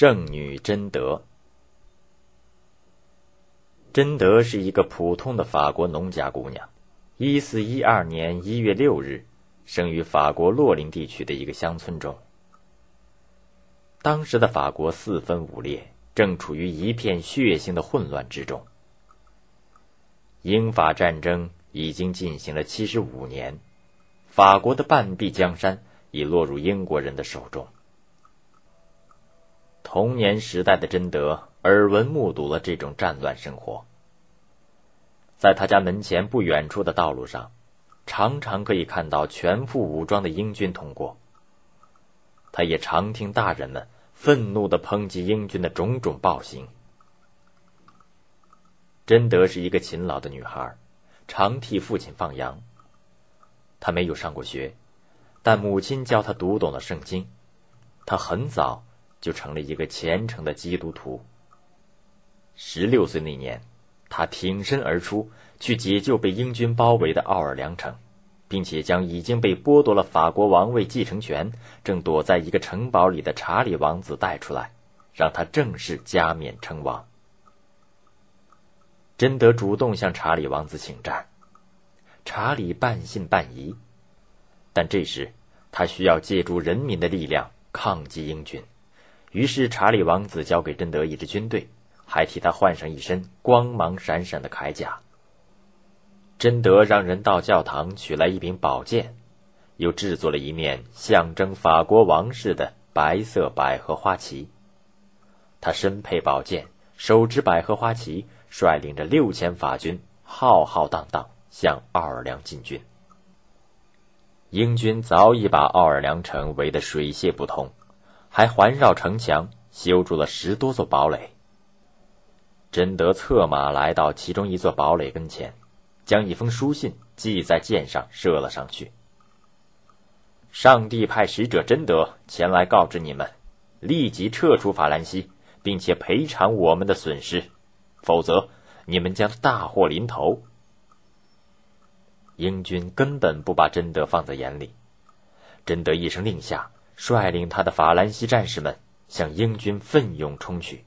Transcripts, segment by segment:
圣女贞德。贞德是一个普通的法国农家姑娘，一四一二年一月六日生于法国洛林地区的一个乡村中。当时的法国四分五裂，正处于一片血腥的混乱之中。英法战争已经进行了七十五年，法国的半壁江山已落入英国人的手中。童年时代的贞德耳闻目睹了这种战乱生活，在他家门前不远处的道路上，常常可以看到全副武装的英军通过。他也常听大人们愤怒的抨击英军的种种暴行。贞德是一个勤劳的女孩，常替父亲放羊。她没有上过学，但母亲教她读懂了圣经。她很早。就成了一个虔诚的基督徒。十六岁那年，他挺身而出，去解救被英军包围的奥尔良城，并且将已经被剥夺了法国王位继承权、正躲在一个城堡里的查理王子带出来，让他正式加冕称王。贞德主动向查理王子请战，查理半信半疑，但这时他需要借助人民的力量抗击英军。于是，查理王子交给贞德一支军队，还替他换上一身光芒闪闪的铠甲。贞德让人到教堂取来一柄宝剑，又制作了一面象征法国王室的白色百合花旗。他身佩宝剑，手执百合花旗，率领着六千法军，浩浩荡荡向奥尔良进军。英军早已把奥尔良城围得水泄不通。还环绕城墙，修筑了十多座堡垒。贞德策马来到其中一座堡垒跟前，将一封书信系在箭上，射了上去。上帝派使者贞德前来告知你们，立即撤出法兰西，并且赔偿我们的损失，否则你们将大祸临头。英军根本不把贞德放在眼里，贞德一声令下。率领他的法兰西战士们向英军奋勇冲去。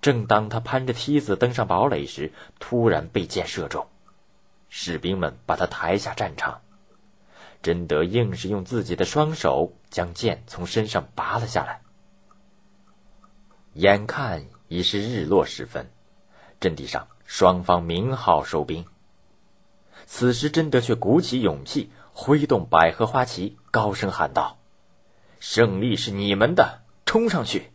正当他攀着梯子登上堡垒时，突然被箭射中，士兵们把他抬下战场。贞德硬是用自己的双手将剑从身上拔了下来。眼看已是日落时分，阵地上双方鸣号收兵。此时，贞德却鼓起勇气。挥动百合花旗，高声喊道：“胜利是你们的，冲上去！”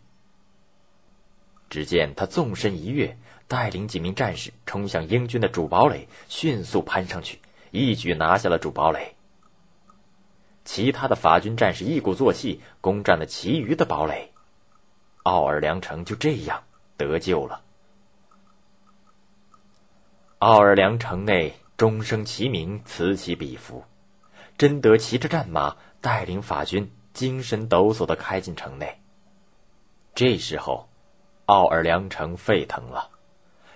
只见他纵身一跃，带领几名战士冲向英军的主堡垒，迅速攀上去，一举拿下了主堡垒。其他的法军战士一鼓作气，攻占了其余的堡垒，奥尔良城就这样得救了。奥尔良城内钟声齐鸣，此起彼伏。贞德骑着战马，带领法军精神抖擞的开进城内。这时候，奥尔良城沸腾了，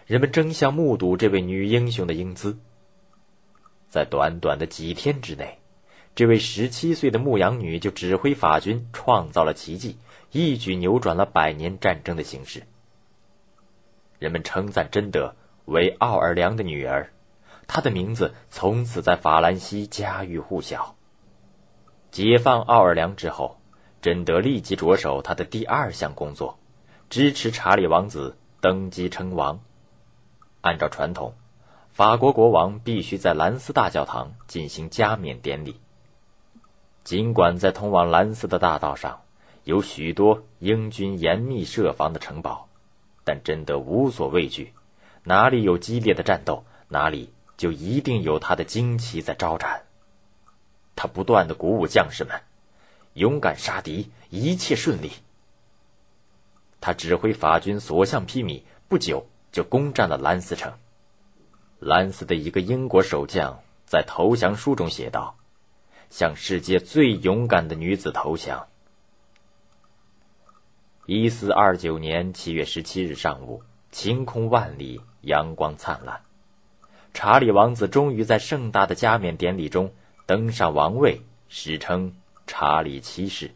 人们争相目睹这位女英雄的英姿。在短短的几天之内，这位十七岁的牧羊女就指挥法军创造了奇迹，一举扭转了百年战争的形势。人们称赞贞德为奥尔良的女儿。他的名字从此在法兰西家喻户晓。解放奥尔良之后，贞德立即着手他的第二项工作，支持查理王子登基称王。按照传统，法国国王必须在兰斯大教堂进行加冕典礼。尽管在通往兰斯的大道上有许多英军严密设防的城堡，但贞德无所畏惧，哪里有激烈的战斗，哪里。就一定有他的旌旗在招展。他不断的鼓舞将士们，勇敢杀敌，一切顺利。他指挥法军所向披靡，不久就攻占了兰斯城。兰斯的一个英国守将在投降书中写道：“向世界最勇敢的女子投降。”一四二九年七月十七日上午，晴空万里，阳光灿烂。查理王子终于在盛大的加冕典礼中登上王位，史称查理七世。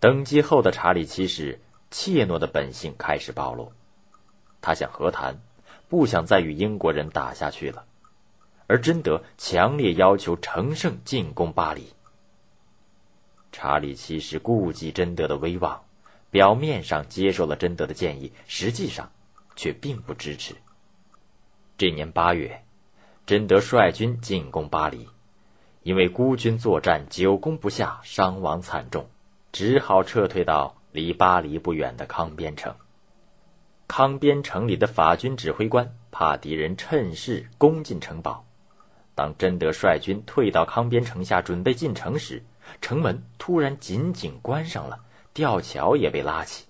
登基后的查理七世怯懦的本性开始暴露，他想和谈，不想再与英国人打下去了，而贞德强烈要求乘胜进攻巴黎。查理七世顾及贞德的威望，表面上接受了贞德的建议，实际上却并不支持。这年八月，贞德率军进攻巴黎，因为孤军作战久攻不下，伤亡惨重，只好撤退到离巴黎不远的康边城。康边城里的法军指挥官怕敌人趁势攻进城堡，当贞德率军退到康边城下准备进城时，城门突然紧紧关上了，吊桥也被拉起，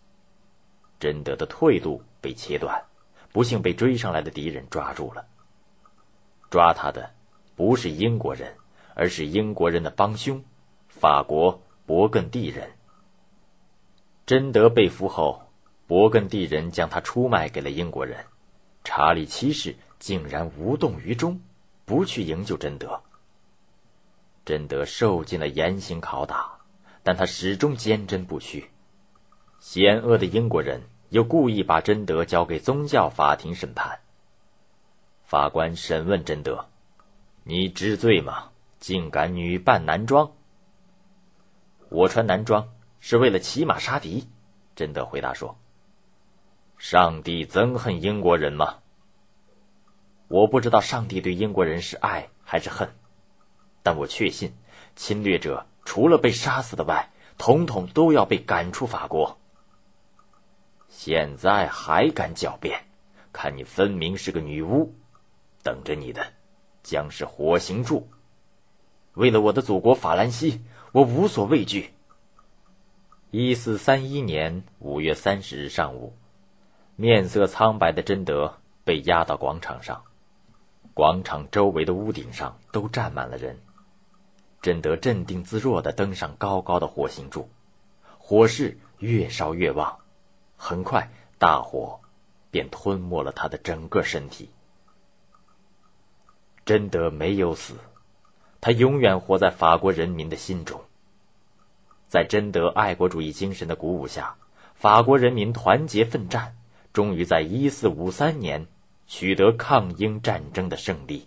贞德的退路被切断，不幸被追上来的敌人抓住了。抓他的不是英国人，而是英国人的帮凶——法国勃艮第人。贞德被俘后，勃艮第人将他出卖给了英国人，查理七世竟然无动于衷，不去营救贞德。贞德受尽了严刑拷打，但他始终坚贞不屈。险恶的英国人又故意把贞德交给宗教法庭审判。法官审问贞德：“你知罪吗？竟敢女扮男装？”“我穿男装是为了骑马杀敌。”贞德回答说。“上帝憎恨英国人吗？”“我不知道上帝对英国人是爱还是恨。”但我确信，侵略者除了被杀死的外，统统都要被赶出法国。现在还敢狡辩？看你分明是个女巫，等着你的将是火刑柱。为了我的祖国法兰西，我无所畏惧。一四三一年五月三十日上午，面色苍白的贞德被押到广场上，广场周围的屋顶上都站满了人。贞德镇定自若地登上高高的火刑柱，火势越烧越旺，很快大火便吞没了他的整个身体。贞德没有死，他永远活在法国人民的心中。在贞德爱国主义精神的鼓舞下，法国人民团结奋战，终于在一四五三年取得抗英战争的胜利。